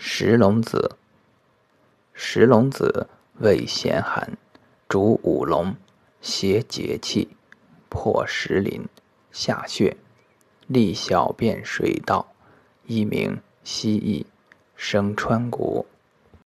石龙子，石龙子味咸寒，主五龙，邪结气，破石林，下血，利小便水道，一名蜥蜴，生川谷。